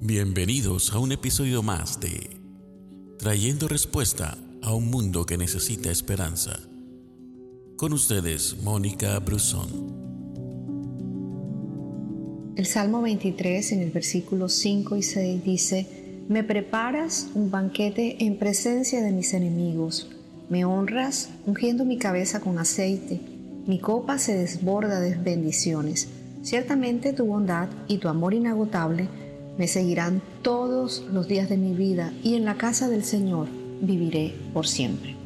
Bienvenidos a un episodio más de Trayendo Respuesta a un Mundo que Necesita Esperanza. Con ustedes, Mónica Brusón. El Salmo 23 en el versículo 5 y 6 dice, Me preparas un banquete en presencia de mis enemigos, me honras ungiendo mi cabeza con aceite, mi copa se desborda de bendiciones. Ciertamente tu bondad y tu amor inagotable me seguirán todos los días de mi vida y en la casa del Señor viviré por siempre.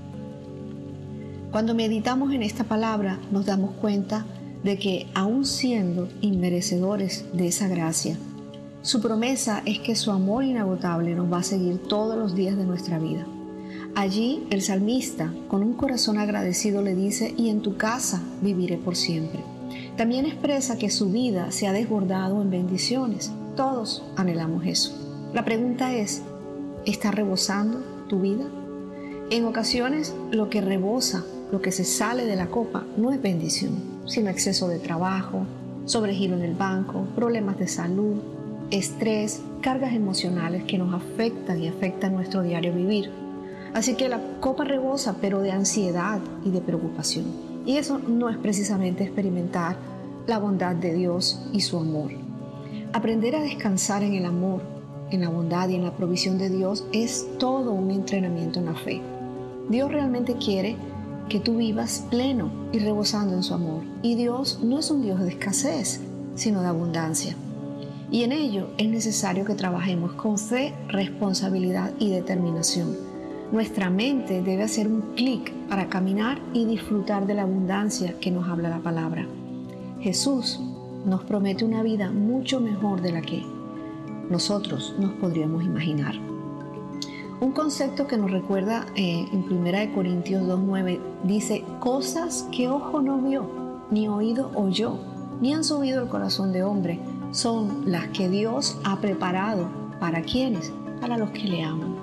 Cuando meditamos en esta palabra nos damos cuenta de que aun siendo inmerecedores de esa gracia, su promesa es que su amor inagotable nos va a seguir todos los días de nuestra vida. Allí el salmista, con un corazón agradecido, le dice, y en tu casa viviré por siempre. También expresa que su vida se ha desbordado en bendiciones. Todos anhelamos eso. La pregunta es, ¿está rebosando tu vida? En ocasiones lo que rebosa, lo que se sale de la copa, no es bendición, sino exceso de trabajo, sobregiro en el banco, problemas de salud, estrés, cargas emocionales que nos afectan y afectan nuestro diario vivir. Así que la copa rebosa, pero de ansiedad y de preocupación. Y eso no es precisamente experimentar la bondad de Dios y su amor. Aprender a descansar en el amor, en la bondad y en la provisión de Dios es todo un entrenamiento en la fe. Dios realmente quiere que tú vivas pleno y rebosando en su amor. Y Dios no es un Dios de escasez, sino de abundancia. Y en ello es necesario que trabajemos con fe, responsabilidad y determinación. Nuestra mente debe hacer un clic para caminar y disfrutar de la abundancia que nos habla la palabra. Jesús nos promete una vida mucho mejor de la que nosotros nos podríamos imaginar. Un concepto que nos recuerda eh, en 1 Corintios 2.9 dice, cosas que ojo no vio, ni oído oyó, ni han subido el corazón de hombre, son las que Dios ha preparado para quienes, para los que le aman.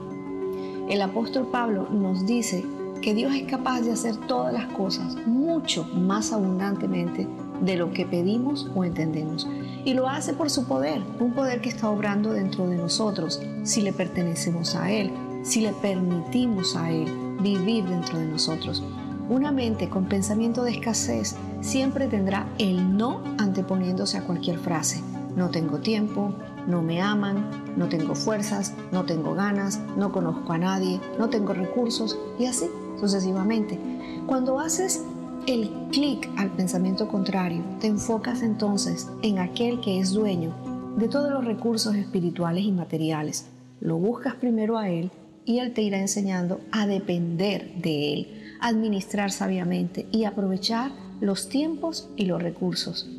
El apóstol Pablo nos dice que Dios es capaz de hacer todas las cosas mucho más abundantemente de lo que pedimos o entendemos. Y lo hace por su poder, un poder que está obrando dentro de nosotros, si le pertenecemos a Él, si le permitimos a Él vivir dentro de nosotros. Una mente con pensamiento de escasez siempre tendrá el no anteponiéndose a cualquier frase. No tengo tiempo, no me aman, no tengo fuerzas, no tengo ganas, no conozco a nadie, no tengo recursos y así sucesivamente. Cuando haces el clic al pensamiento contrario, te enfocas entonces en aquel que es dueño de todos los recursos espirituales y materiales. Lo buscas primero a Él y Él te irá enseñando a depender de Él, administrar sabiamente y aprovechar los tiempos y los recursos.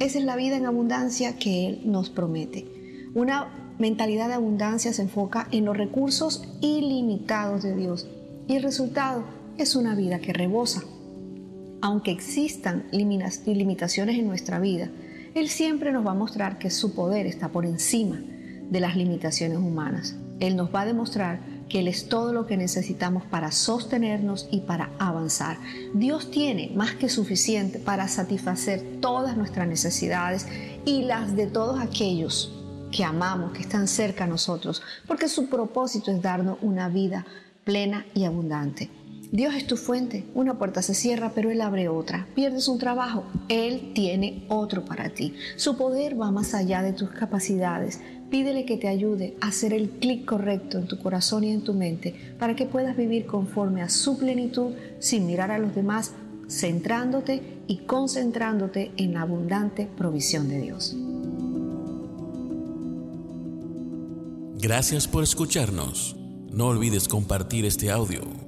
Esa es la vida en abundancia que Él nos promete. Una mentalidad de abundancia se enfoca en los recursos ilimitados de Dios y el resultado es una vida que rebosa aunque existan limitaciones en nuestra vida, Él siempre nos va a mostrar que su poder está por encima de las limitaciones humanas. Él nos va a demostrar que Él es todo lo que necesitamos para sostenernos y para avanzar. Dios tiene más que suficiente para satisfacer todas nuestras necesidades y las de todos aquellos que amamos, que están cerca a nosotros, porque su propósito es darnos una vida plena y abundante. Dios es tu fuente. Una puerta se cierra, pero Él abre otra. Pierdes un trabajo, Él tiene otro para ti. Su poder va más allá de tus capacidades. Pídele que te ayude a hacer el clic correcto en tu corazón y en tu mente para que puedas vivir conforme a su plenitud sin mirar a los demás, centrándote y concentrándote en la abundante provisión de Dios. Gracias por escucharnos. No olvides compartir este audio